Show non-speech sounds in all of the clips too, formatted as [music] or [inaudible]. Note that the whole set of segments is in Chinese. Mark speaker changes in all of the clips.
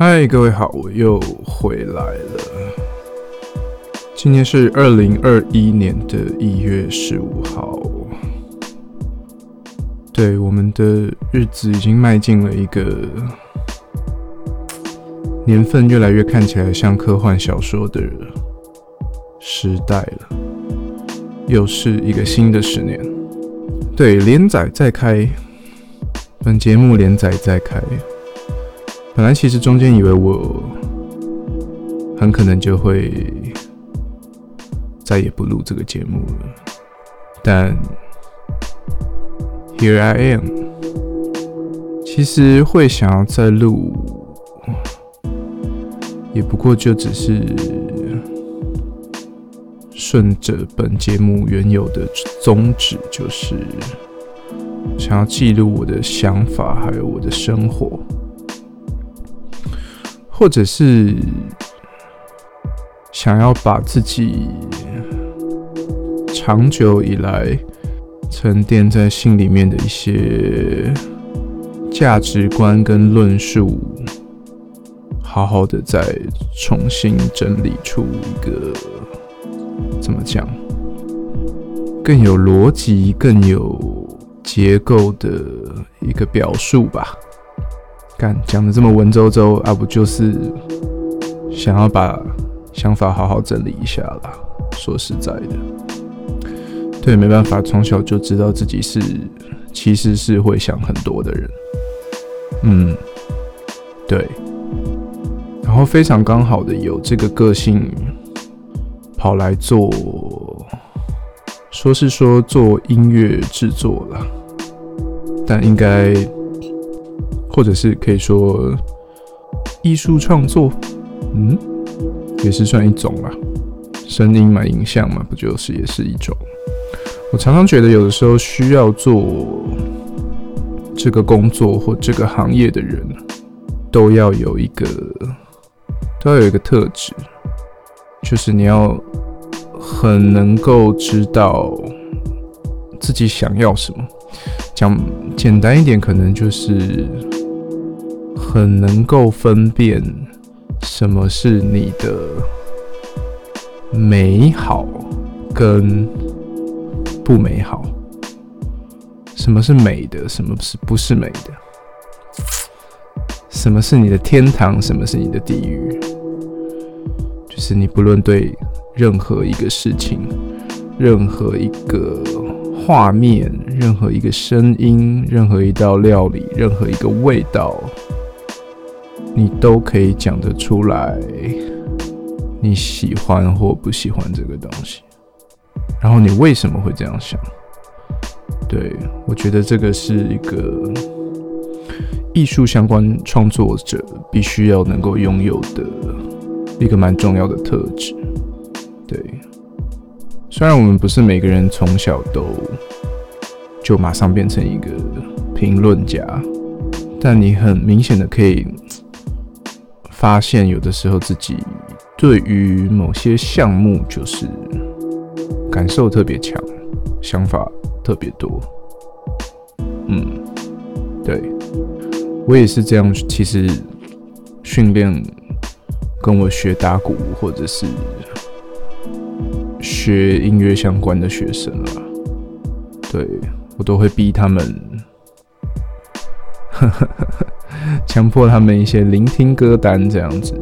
Speaker 1: 嗨，各位好，我又回来了。今天是二零二一年的一月十五号，对，我们的日子已经迈进了一个年份越来越看起来像科幻小说的时代了，又是一个新的十年。对，连载再开。本节目连载再开，本来其实中间以为我很可能就会再也不录这个节目了，但 Here I am，其实会想要再录，也不过就只是顺着本节目原有的宗旨，就是。想要记录我的想法，还有我的生活，或者是想要把自己长久以来沉淀在心里面的一些价值观跟论述，好好的再重新整理出一个怎么讲更有逻辑、更有。结构的一个表述吧，干讲的这么文绉绉啊，不就是想要把想法好好整理一下啦？说实在的，对，没办法，从小就知道自己是其实是会想很多的人，嗯，对，然后非常刚好的有这个个性跑来做，说是说做音乐制作了。但应该，或者是可以说，艺术创作，嗯，也是算一种吧。声音嘛，影像嘛，不就是也是一种？我常常觉得，有的时候需要做这个工作或这个行业的人，都要有一个，都要有一个特质，就是你要很能够知道自己想要什么。讲简单一点，可能就是很能够分辨什么是你的美好跟不美好，什么是美的，什么是不是美的，什么是你的天堂，什么是你的地狱，就是你不论对任何一个事情，任何一个。画面，任何一个声音，任何一道料理，任何一个味道，你都可以讲得出来，你喜欢或不喜欢这个东西，然后你为什么会这样想？对我觉得这个是一个艺术相关创作者必须要能够拥有的一个蛮重要的特质，对。虽然我们不是每个人从小都就马上变成一个评论家，但你很明显的可以发现，有的时候自己对于某些项目就是感受特别强，想法特别多。嗯，对我也是这样。其实训练跟我学打鼓或者是。学音乐相关的学生啊，对我都会逼他们，强迫他们一些聆听歌单这样子，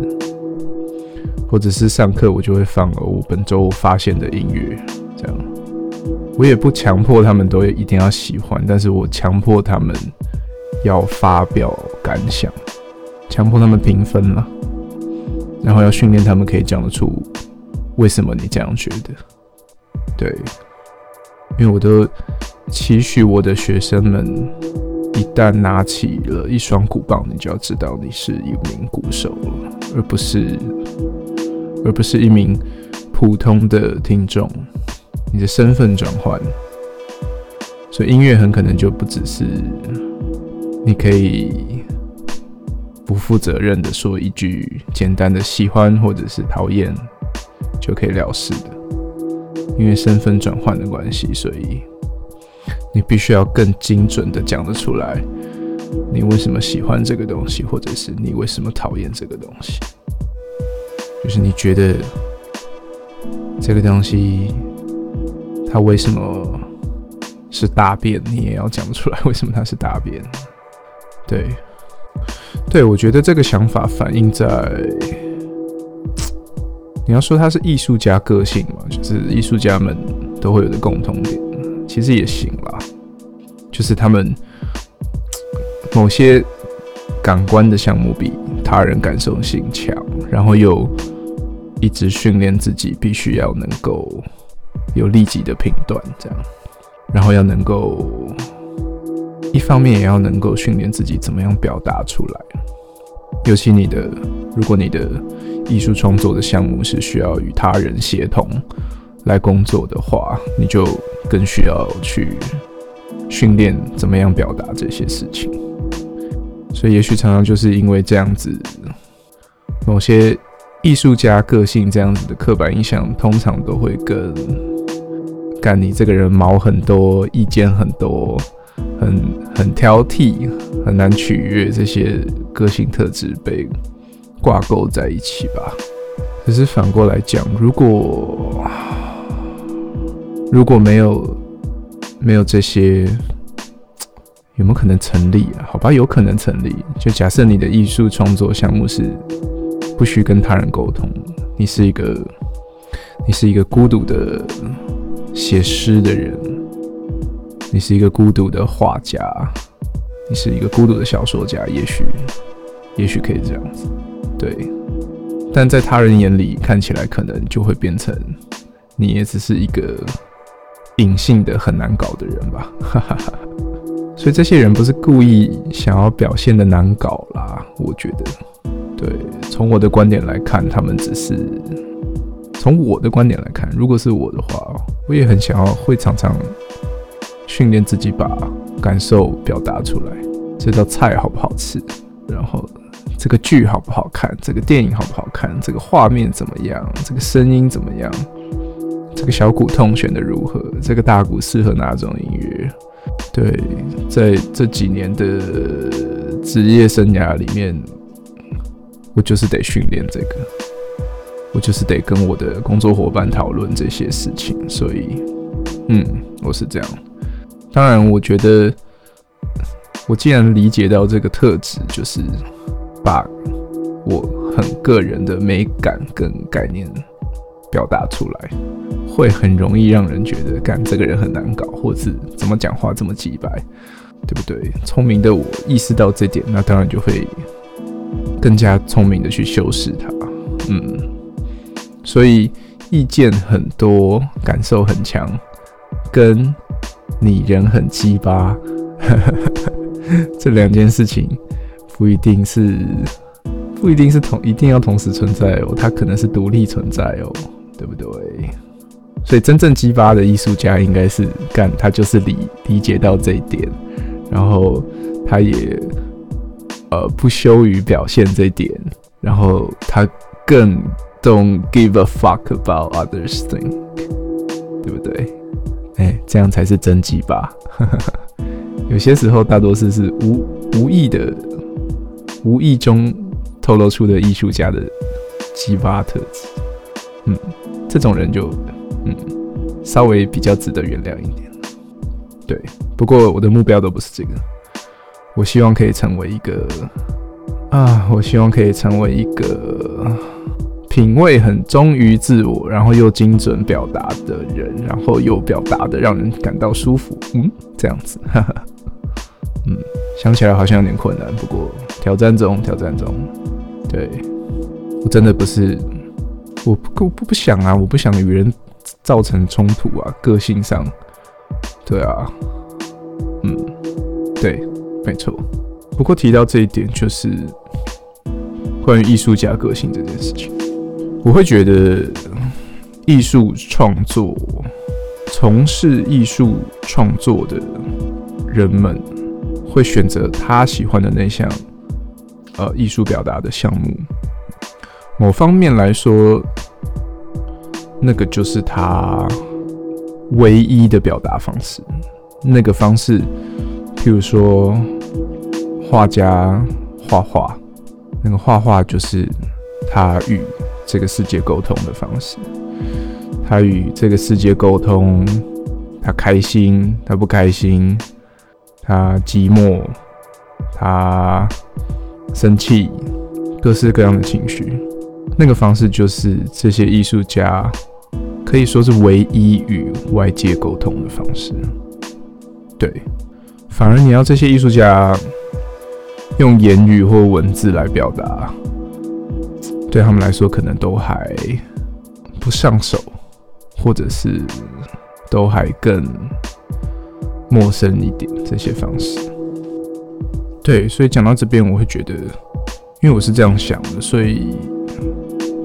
Speaker 1: 或者是上课我就会放我本周发现的音乐，这样。我也不强迫他们都一定要喜欢，但是我强迫他们要发表感想，强迫他们评分了，然后要训练他们可以讲得出为什么你这样觉得。对，因为我都期许我的学生们，一旦拿起了一双鼓棒，你就要知道你是一名鼓手了，而不是而不是一名普通的听众。你的身份转换，所以音乐很可能就不只是你可以不负责任的说一句简单的喜欢或者是讨厌就可以了事的。因为身份转换的关系，所以你必须要更精准的讲得出来，你为什么喜欢这个东西，或者是你为什么讨厌这个东西。就是你觉得这个东西它为什么是大便，你也要讲得出来为什么它是大便。对，对我觉得这个想法反映在你要说他是艺术家个性嘛，就是艺术家们都会有的共同点，其实也行啦，就是他们某些感官的项目比他人感受性强，然后又一直训练自己，必须要能够有立即的评断，这样，然后要能够一方面也要能够训练自己怎么样表达出来，尤其你的，如果你的艺术创作的项目是需要与他人协同来工作的话，你就更需要去训练怎么样表达这些事情。所以，也许常常就是因为这样子，某些艺术家个性这样子的刻板印象，通常都会跟干你这个人毛很多、意见很多、很很挑剔、很难取悦这些个性特质被。挂钩在一起吧。可是反过来讲，如果如果没有没有这些，有没有可能成立啊？好吧，有可能成立。就假设你的艺术创作项目是不需跟他人沟通，你是一个你是一个孤独的写诗的人，你是一个孤独的画家，你是一个孤独的小说家，也许也许可以这样子。对，但在他人眼里看起来，可能就会变成你也只是一个隐性的很难搞的人吧。哈哈哈所以这些人不是故意想要表现的难搞啦，我觉得。对，从我的观点来看，他们只是从我的观点来看，如果是我的话，我也很想要会常常训练自己把感受表达出来。这道菜好不好吃？然后。这个剧好不好看？这个电影好不好看？这个画面怎么样？这个声音怎么样？这个小鼓痛选的如何？这个大鼓适合哪种音乐？对，在这几年的职业生涯里面，我就是得训练这个，我就是得跟我的工作伙伴讨论这些事情。所以，嗯，我是这样。当然，我觉得我既然理解到这个特质，就是。把我很个人的美感跟概念表达出来，会很容易让人觉得，干这个人很难搞，或是怎么讲话这么直白，对不对？聪明的我意识到这点，那当然就会更加聪明的去修饰它。嗯，所以意见很多，感受很强，跟你人很鸡巴 [laughs] 这两件事情。不一定是，不一定是同，一定要同时存在哦。它可能是独立存在哦，对不对？所以真正激发的艺术家应该是干，他就是理理解到这一点，然后他也呃不羞于表现这一点，然后他更 don't give a fuck about others thing，对不对？哎，这样才是真激发。[laughs] 有些时候大多数是无无意的。无意中透露出的艺术家的激发特质，嗯，这种人就嗯稍微比较值得原谅一点。对，不过我的目标都不是这个，我希望可以成为一个啊，我希望可以成为一个品味很忠于自我，然后又精准表达的人，然后又表达的让人感到舒服，嗯，这样子，哈哈，嗯。想起来好像有点困难，不过挑战中，挑战中。对我真的不是，我不不不想啊，我不想与人造成冲突啊，个性上，对啊，嗯，对，没错。不过提到这一点，就是关于艺术家个性这件事情，我会觉得艺术创作，从事艺术创作的人们。会选择他喜欢的那项，呃，艺术表达的项目。某方面来说，那个就是他唯一的表达方式。那个方式，譬如说画家画画，那个画画就是他与这个世界沟通的方式。他与这个世界沟通，他开心，他不开心，他寂寞，他生气，各式各样的情绪。那个方式就是这些艺术家可以说是唯一与外界沟通的方式。对，反而你要这些艺术家用言语或文字来表达，对他们来说可能都还不上手，或者是都还更陌生一点。这些方式，对，所以讲到这边，我会觉得，因为我是这样想的，所以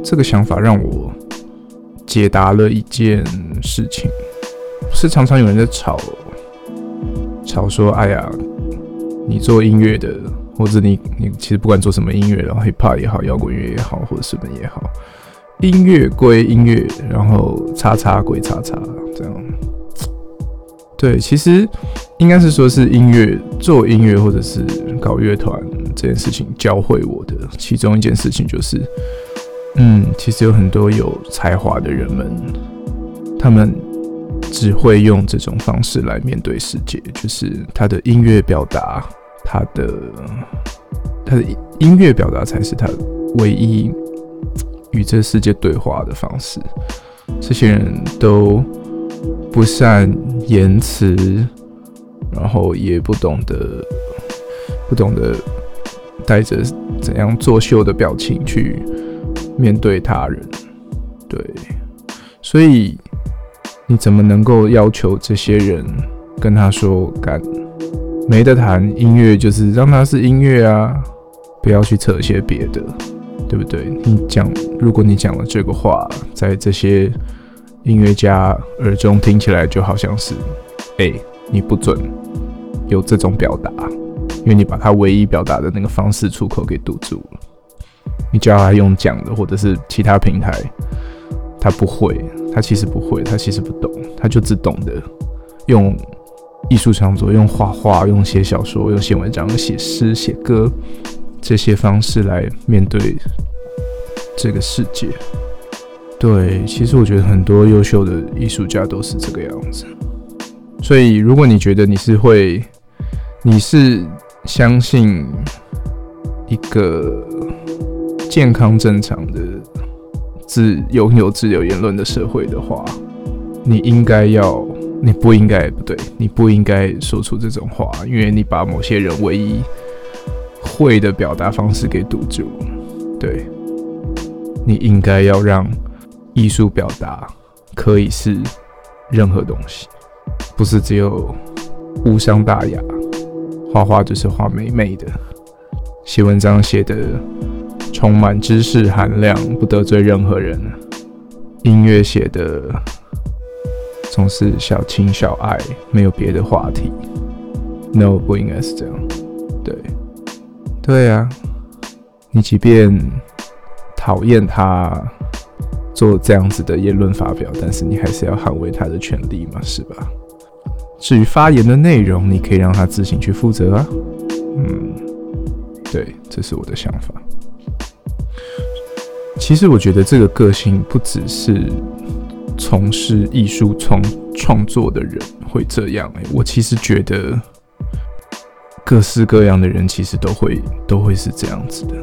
Speaker 1: 这个想法让我解答了一件事情，是常常有人在吵。吵说：“哎呀，你做音乐的，或者你你其实不管做什么音乐，然后 hip hop 也好，摇滚乐也好，或者什么也好，音乐归音乐，然后叉叉归叉叉，这样。对，其实应该是说是音乐做音乐，或者是搞乐团这件事情教会我的其中一件事情就是，嗯，其实有很多有才华的人们，他们。”只会用这种方式来面对世界，就是他的音乐表达，他的他的音乐表达才是他唯一与这世界对话的方式。这些人都不善言辞，然后也不懂得不懂得带着怎样作秀的表情去面对他人，对，所以。你怎么能够要求这些人跟他说干没得谈？音乐就是让他是音乐啊，不要去扯些别的，对不对？你讲，如果你讲了这个话，在这些音乐家耳中听起来就好像是，哎，你不准有这种表达，因为你把他唯一表达的那个方式出口给堵住了。你叫他用讲的，或者是其他平台。他不会，他其实不会，他其实不懂，他就只懂得用艺术创作、用画画、用写小说、用写文章、写诗、写歌这些方式来面对这个世界。对，其实我觉得很多优秀的艺术家都是这个样子。所以，如果你觉得你是会，你是相信一个健康正常的。自拥有自由言论的社会的话，你应该要，你不应该不对，你不应该说出这种话，因为你把某些人唯一会的表达方式给堵住。对，你应该要让艺术表达可以是任何东西，不是只有无伤大雅，画画就是画美美的，写文章写的。充满知识含量，不得罪任何人。音乐写的总是小情小爱，没有别的话题。No，不应该是这样。对，对啊，你即便讨厌他做这样子的言论发表，但是你还是要捍卫他的权利嘛，是吧？至于发言的内容，你可以让他自行去负责啊。嗯，对，这是我的想法。其实我觉得这个个性不只是从事艺术创创作的人会这样哎，我其实觉得各式各样的人其实都会都会是这样子的。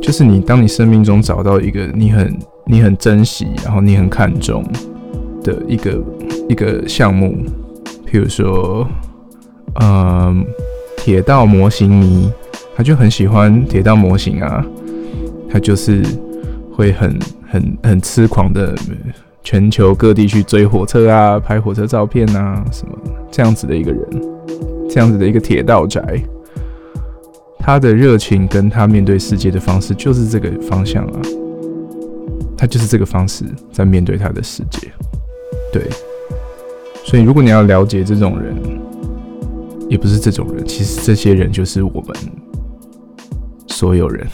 Speaker 1: 就是你当你生命中找到一个你很你很珍惜，然后你很看重的一个一个项目，譬如说，嗯，铁道模型迷，他就很喜欢铁道模型啊，他就是。会很很很痴狂的，全球各地去追火车啊，拍火车照片啊，什么这样子的一个人，这样子的一个铁道宅，他的热情跟他面对世界的方式就是这个方向啊，他就是这个方式在面对他的世界，对，所以如果你要了解这种人，也不是这种人，其实这些人就是我们所有人。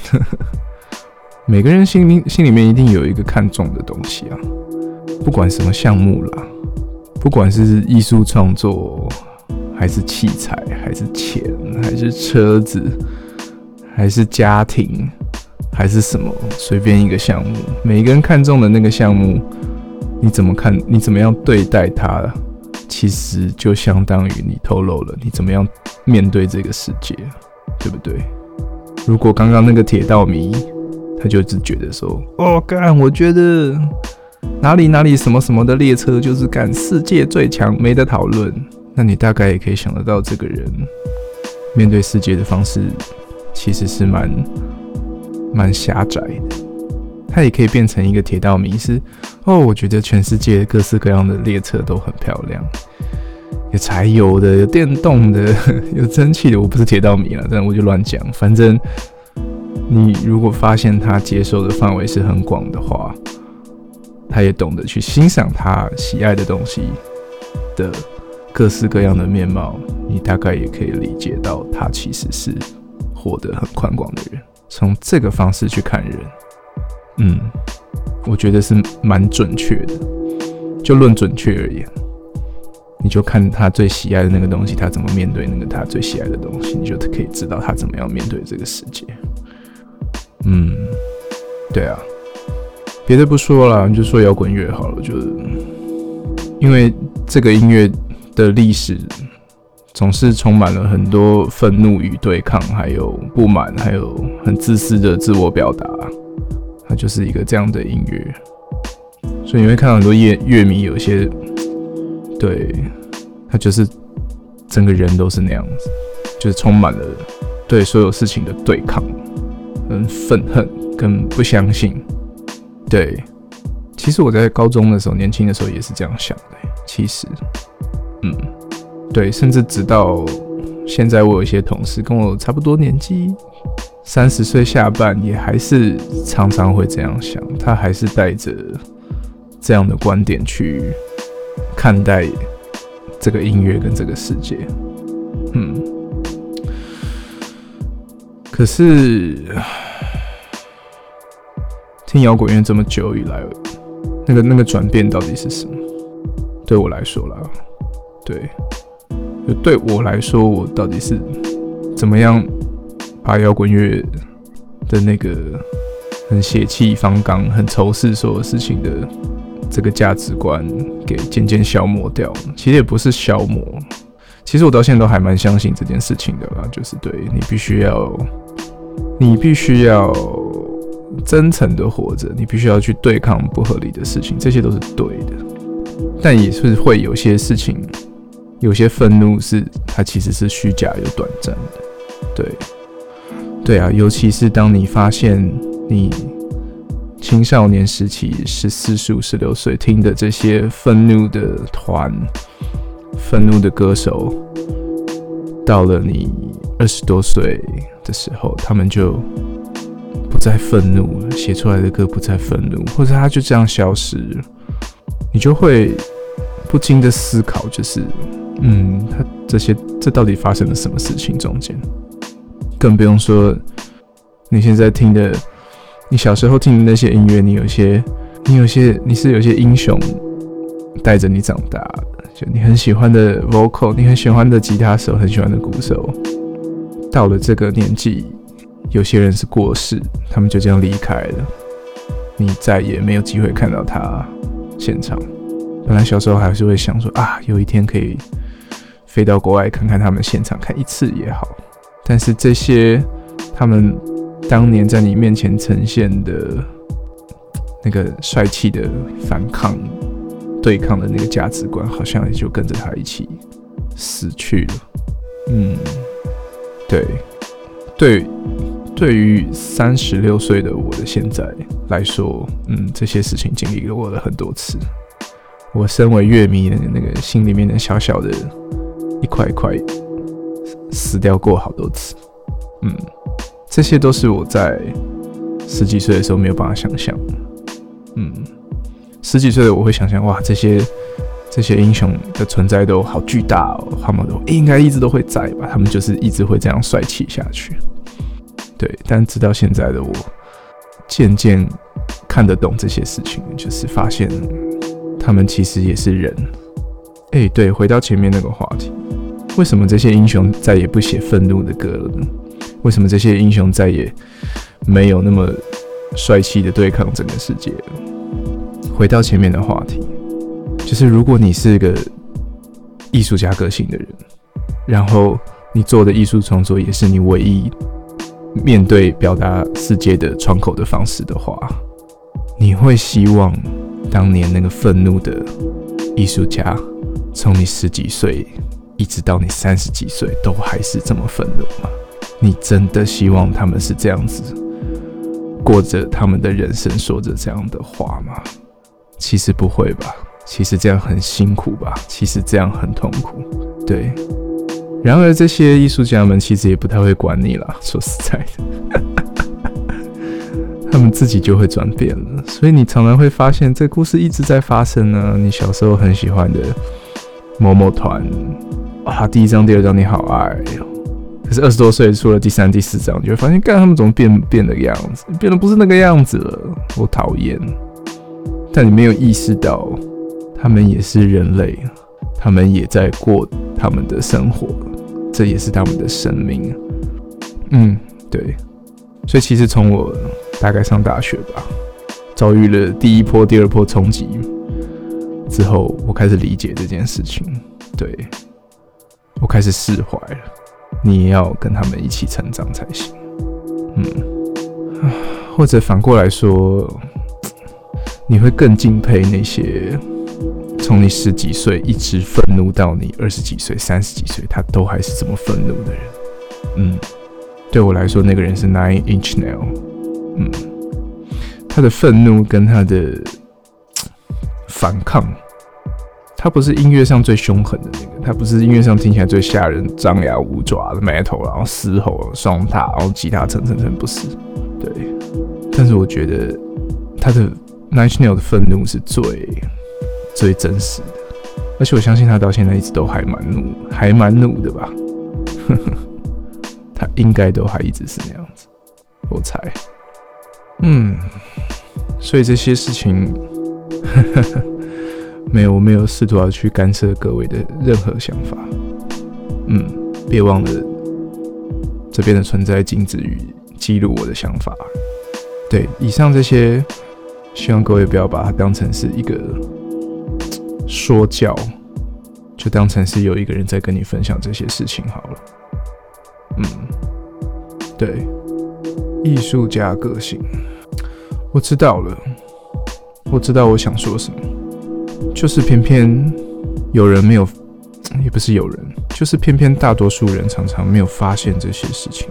Speaker 1: 每个人心里心里面一定有一个看重的东西啊，不管什么项目啦，不管是艺术创作，还是器材，还是钱，还是车子，还是家庭，还是什么？随便一个项目，每个人看中的那个项目，你怎么看？你怎么样对待它？其实就相当于你透露了你怎么样面对这个世界，对不对？如果刚刚那个铁道迷，他就只觉得说：“哦，干，我觉得哪里哪里什么什么的列车就是干世界最强，没得讨论。”那你大概也可以想得到，这个人面对世界的方式其实是蛮蛮狭窄的。他也可以变成一个铁道迷，是哦，我觉得全世界各式各样的列车都很漂亮，有柴油的，有电动的，[laughs] 有蒸汽的。我不是铁道迷了，但我就乱讲。反正你如果发现他接受的范围是很广的话，他也懂得去欣赏他喜爱的东西的各式各样的面貌，你大概也可以理解到他其实是活得很宽广的人。从这个方式去看人。嗯，我觉得是蛮准确的。就论准确而言，你就看他最喜爱的那个东西，他怎么面对那个他最喜爱的东西，你就可以知道他怎么样面对这个世界。嗯，对啊，别的不说了，你就说摇滚乐好了。就是因为这个音乐的历史总是充满了很多愤怒与对抗，还有不满，还有很自私的自我表达。它就是一个这样的音乐，所以你会看到很多乐乐迷，有些对他就是整个人都是那样子，就是充满了对所有事情的对抗、跟愤恨、跟不相信。对，其实我在高中的时候，年轻的时候也是这样想的。其实，嗯，对，甚至直到现在，我有一些同事跟我差不多年纪。三十岁下半也还是常常会这样想，他还是带着这样的观点去看待这个音乐跟这个世界。嗯，可是听摇滚乐这么久以来，那个那个转变到底是什么？对我来说啦，对，就对我来说，我到底是怎么样？把摇滚乐的那个很血气方刚、很仇视所有事情的这个价值观给渐渐消磨掉。其实也不是消磨，其实我到现在都还蛮相信这件事情的啦。就是对你必须要，你必须要真诚的活着，你必须要去对抗不合理的事情，这些都是对的。但也是会有些事情，有些愤怒是它其实是虚假又短暂的，对。对啊，尤其是当你发现你青少年时期十四、十五、十六岁听的这些愤怒的团、愤怒的歌手，到了你二十多岁的时候，他们就不再愤怒了，写出来的歌不再愤怒，或者他就这样消失，你就会不禁的思考，就是，嗯，他这些这到底发生了什么事情中间？更不用说你现在听的，你小时候听的那些音乐，你有些，你有些，你是有些英雄带着你长大的，就你很喜欢的 vocal，你很喜欢的吉他手，很喜欢的鼓手，到了这个年纪，有些人是过世，他们就这样离开了，你再也没有机会看到他现场。本来小时候还是会想说啊，有一天可以飞到国外看看他们现场，看一次也好。但是这些他们当年在你面前呈现的那个帅气的反抗、对抗的那个价值观，好像也就跟着他一起死去了。嗯，对，对，对于三十六岁的我的现在来说，嗯，这些事情经历过了很多次。我身为乐迷的那个心里面的小小的一块一块。死掉过好多次，嗯，这些都是我在十几岁的时候没有办法想象，嗯，十几岁的我会想象，哇，这些这些英雄的存在都好巨大哦，他们都应该一直都会在吧？他们就是一直会这样帅气下去，对。但直到现在的我，渐渐看得懂这些事情，就是发现他们其实也是人。哎，对，回到前面那个话题。为什么这些英雄再也不写愤怒的歌了呢？为什么这些英雄再也没有那么帅气的对抗整个世界了？回到前面的话题，就是如果你是一个艺术家个性的人，然后你做的艺术创作也是你唯一面对表达世界的窗口的方式的话，你会希望当年那个愤怒的艺术家，从你十几岁一直到你三十几岁都还是这么愤怒吗？你真的希望他们是这样子过着他们的人生，说着这样的话吗？其实不会吧，其实这样很辛苦吧，其实这样很痛苦。对，然而这些艺术家们其实也不太会管你啦，说实在的，[laughs] 他们自己就会转变了。所以你常常会发现，这故事一直在发生呢。你小时候很喜欢的某某团，啊，第一章、第二章你好爱。可是二十多岁出了第三、第四章，你会发现，干他们怎么变变的样子，变得不是那个样子了。我讨厌，但你没有意识到，他们也是人类，他们也在过他们的生活，这也是他们的生命。嗯，对。所以其实从我大概上大学吧，遭遇了第一波、第二波冲击之后，我开始理解这件事情。对我开始释怀了。你也要跟他们一起成长才行，嗯，或者反过来说，你会更敬佩那些从你十几岁一直愤怒到你二十几岁、三十几岁，他都还是这么愤怒的人。嗯，对我来说，那个人是 Nine Inch Nail。嗯，他的愤怒跟他的反抗。他不是音乐上最凶狠的那个，他不是音乐上听起来最吓人、张牙舞爪的 metal，然后嘶吼双塔，然后吉他蹭蹭蹭，不是。对，但是我觉得他的 National 的愤怒是最最真实的，而且我相信他到现在一直都还蛮怒，还蛮怒的吧。[laughs] 他应该都还一直是那样子，我猜。嗯，所以这些事情。[laughs] 没有，我没有试图要去干涉各位的任何想法。嗯，别忘了这边的存在仅止于记录我的想法。对，以上这些，希望各位不要把它当成是一个说教，就当成是有一个人在跟你分享这些事情好了。嗯，对，艺术家个性，我知道了，我知道我想说什么。就是偏偏有人没有，也不是有人，就是偏偏大多数人常常没有发现这些事情，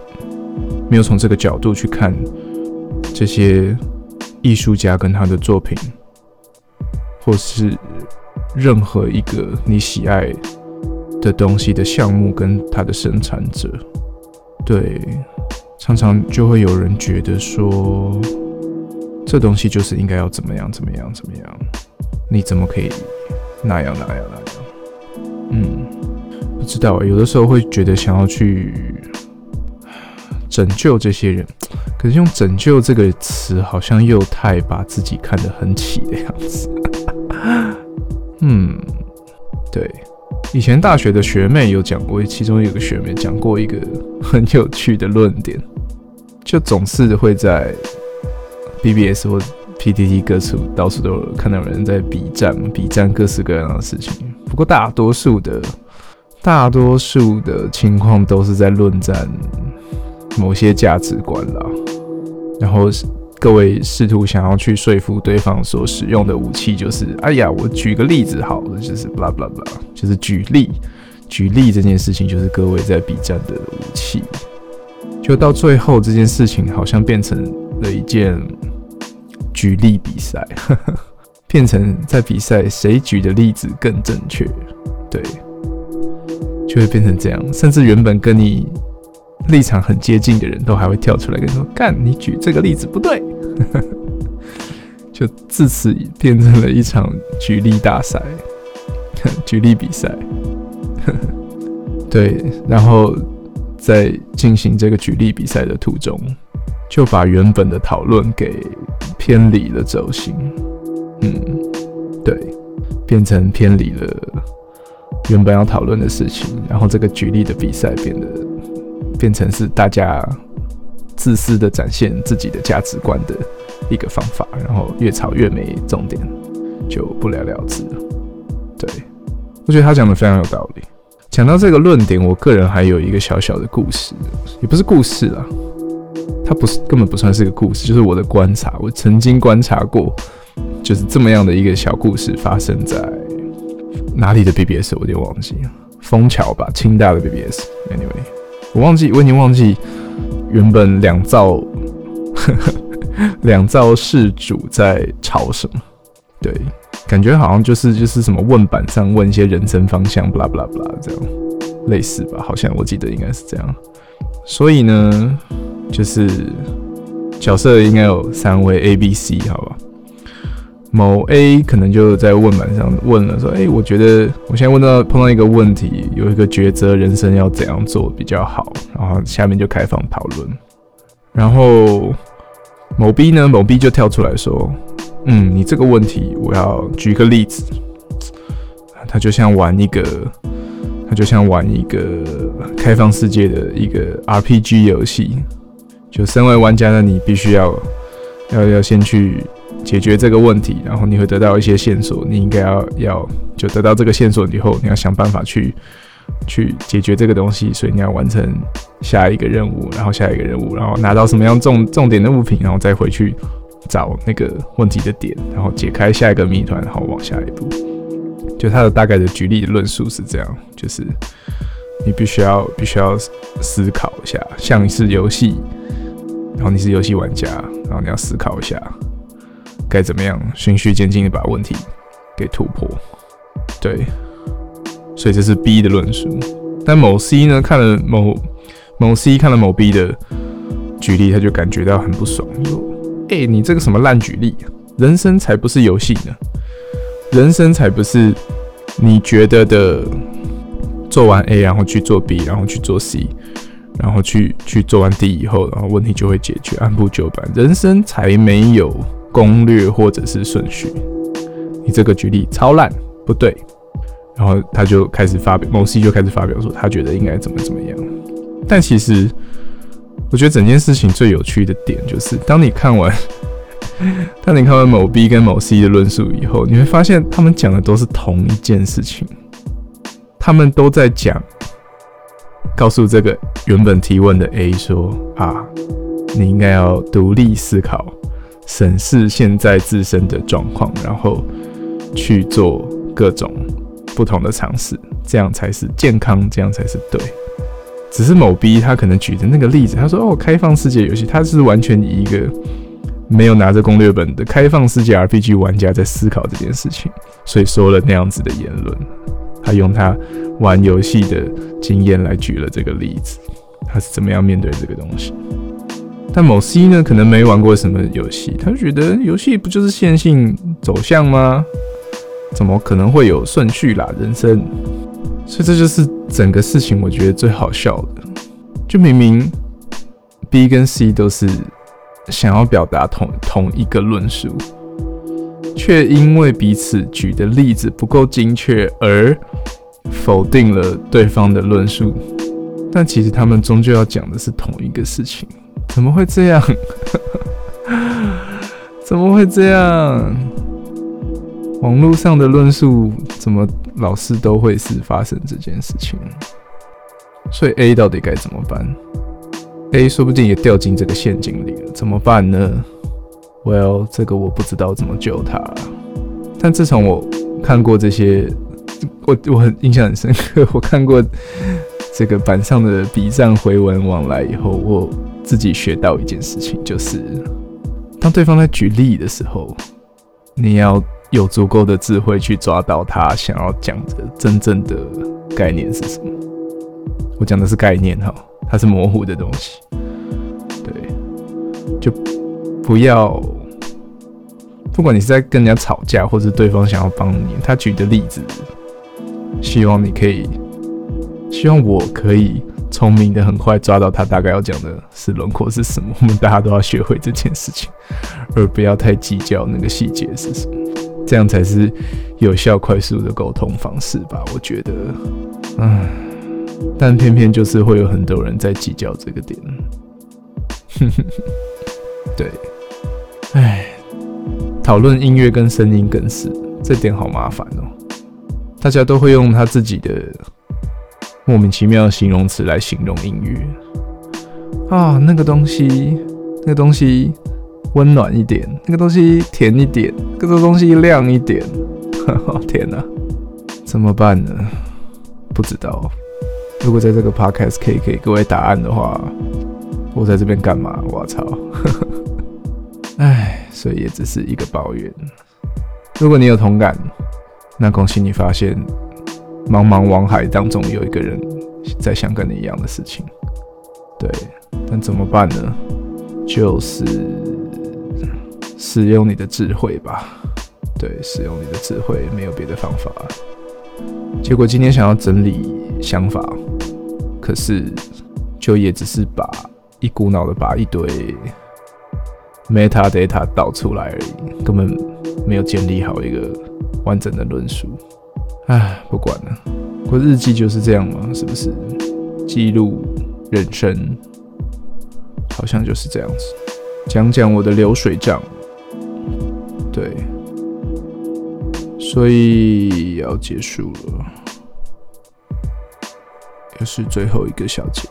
Speaker 1: 没有从这个角度去看这些艺术家跟他的作品，或是任何一个你喜爱的东西的项目跟它的生产者，对，常常就会有人觉得说，这东西就是应该要怎么样怎么样怎么样。你怎么可以那样那样那样？嗯，不知道。有的时候会觉得想要去拯救这些人，可是用“拯救”这个词好像又太把自己看得很起的样子。嗯，对。以前大学的学妹有讲过，其中有个学妹讲过一个很有趣的论点，就总是会在 BBS 或。PTT 各处到处都有看到有人在比战，比战各式各样的事情。不过大多数的大多数的情况都是在论战某些价值观啦。然后各位试图想要去说服对方所使用的武器就是，哎呀，我举个例子好了，就是 blah blah blah，就是举例举例这件事情就是各位在比战的武器。就到最后这件事情好像变成了一件。举例比赛，[laughs] 变成在比赛谁举的例子更正确，对，就会变成这样。甚至原本跟你立场很接近的人都还会跳出来跟你说：“干，你举这个例子不对。” [laughs] 就自此变成了一场举例大赛，[laughs] 举例比赛。[laughs] 对，然后在进行这个举例比赛的途中。就把原本的讨论给偏离了轴心，嗯，对，变成偏离了原本要讨论的事情，然后这个举例的比赛变得变成是大家自私的展现自己的价值观的一个方法，然后越吵越没重点，就不了了之了。对，我觉得他讲的非常有道理。讲到这个论点，我个人还有一个小小的故事，也不是故事啦，它不是根本不算是个故事，就是我的观察，我曾经观察过，就是这么样的一个小故事发生在。哪里的 BBS 我有点忘记了，枫桥吧，清大的 BBS。Anyway，我忘记，我已经忘记原本两造 [laughs] 两造事主在吵什么。对，感觉好像就是就是什么问板上问一些人生方向巴拉巴拉巴拉这样类似吧？好像我记得应该是这样。所以呢，就是角色应该有三位 A、B、C，好吧？某 A 可能就在问板上问了，说：“哎，我觉得我现在问到碰到一个问题，有一个抉择，人生要怎样做比较好？”然后下面就开放讨论。然后某 B 呢，某 B 就跳出来说：“嗯，你这个问题，我要举个例子。他就像玩一个，他就像玩一个开放世界的一个 RPG 游戏，就身为玩家的你，必须要要要先去。”解决这个问题，然后你会得到一些线索。你应该要要就得到这个线索以后，你要想办法去去解决这个东西。所以你要完成下一个任务，然后下一个任务，然后拿到什么样重重点的物品，然后再回去找那个问题的点，然后解开下一个谜团，然后往下一步。就他的大概的举例论述是这样：就是你必须要必须要思考一下，像是游戏，然后你是游戏玩家，然后你要思考一下。该怎么样循序渐进的把问题给突破？对，所以这是 B 的论述。但某 C 呢，看了某某 C 看了某 B 的举例，他就感觉到很不爽。说：“哎，你这个什么烂举例？人生才不是游戏呢！人生才不是你觉得的做完 A，然后去做 B，然后去做 C，然后去去做完 D 以后，然后问题就会解决，按部就班。人生才没有。”攻略或者是顺序，你这个举例超烂，不对。然后他就开始发表，某 C 就开始发表说他觉得应该怎么怎么样。但其实我觉得整件事情最有趣的点就是，当你看完，当你看完某 B 跟某 C 的论述以后，你会发现他们讲的都是同一件事情，他们都在讲，告诉这个原本提问的 A 说啊，你应该要独立思考。审视现在自身的状况，然后去做各种不同的尝试，这样才是健康，这样才是对。只是某 B 他可能举的那个例子，他说：“哦，开放世界游戏，他是完全以一个没有拿着攻略本的开放世界 RPG 玩家在思考这件事情，所以说了那样子的言论。他用他玩游戏的经验来举了这个例子，他是怎么样面对这个东西。”但某 C 呢，可能没玩过什么游戏，他就觉得游戏不就是线性走向吗？怎么可能会有顺序啦？人生，所以这就是整个事情，我觉得最好笑的。就明明 B 跟 C 都是想要表达同同一个论述，却因为彼此举的例子不够精确而否定了对方的论述。但其实他们终究要讲的是同一个事情。怎么会这样？[laughs] 怎么会这样？网络上的论述怎么老是都会是发生这件事情？所以 A 到底该怎么办？A 说不定也掉进这个陷阱里了，怎么办呢？Well，这个我不知道怎么救他。但自从我看过这些，我我很印象很深刻。我看过这个板上的笔战回文往来以后，我。自己学到一件事情，就是当对方在举例的时候，你要有足够的智慧去抓到他想要讲的真正的概念是什么。我讲的是概念哈，它是模糊的东西。对，就不要，不管你是在跟人家吵架，或是对方想要帮你，他举的例子，希望你可以，希望我可以。聪明的很快抓到他大概要讲的是轮廓是什么，我们大家都要学会这件事情，而不要太计较那个细节是什么。这样才是有效、快速的沟通方式吧？我觉得，嗯，但偏偏就是会有很多人在计较这个点。[laughs] 对，哎，讨论音乐跟声音更是这点好麻烦哦。大家都会用他自己的莫名其妙的形容词来形容音乐啊，那个东西，那个东西温暖一点，那个东西甜一点，那个东西亮一点。[laughs] 天哪，怎么办呢？不知道。如果在这个 podcast 可以给各位答案的话，我在这边干嘛？我操！[laughs] 唉，所以也只是一个抱怨。如果你有同感。那恭喜你发现，茫茫网海当中有一个人在想跟你一样的事情，对，但怎么办呢？就是使用你的智慧吧，对，使用你的智慧，没有别的方法。结果今天想要整理想法，可是就也只是把一股脑的把一堆 meta data 导出来而已，根本没有建立好一个。完整的论述，唉，不管了。过日记就是这样嘛，是不是？记录人生，好像就是这样子。讲讲我的流水账，对，所以要结束了，又是最后一个小节。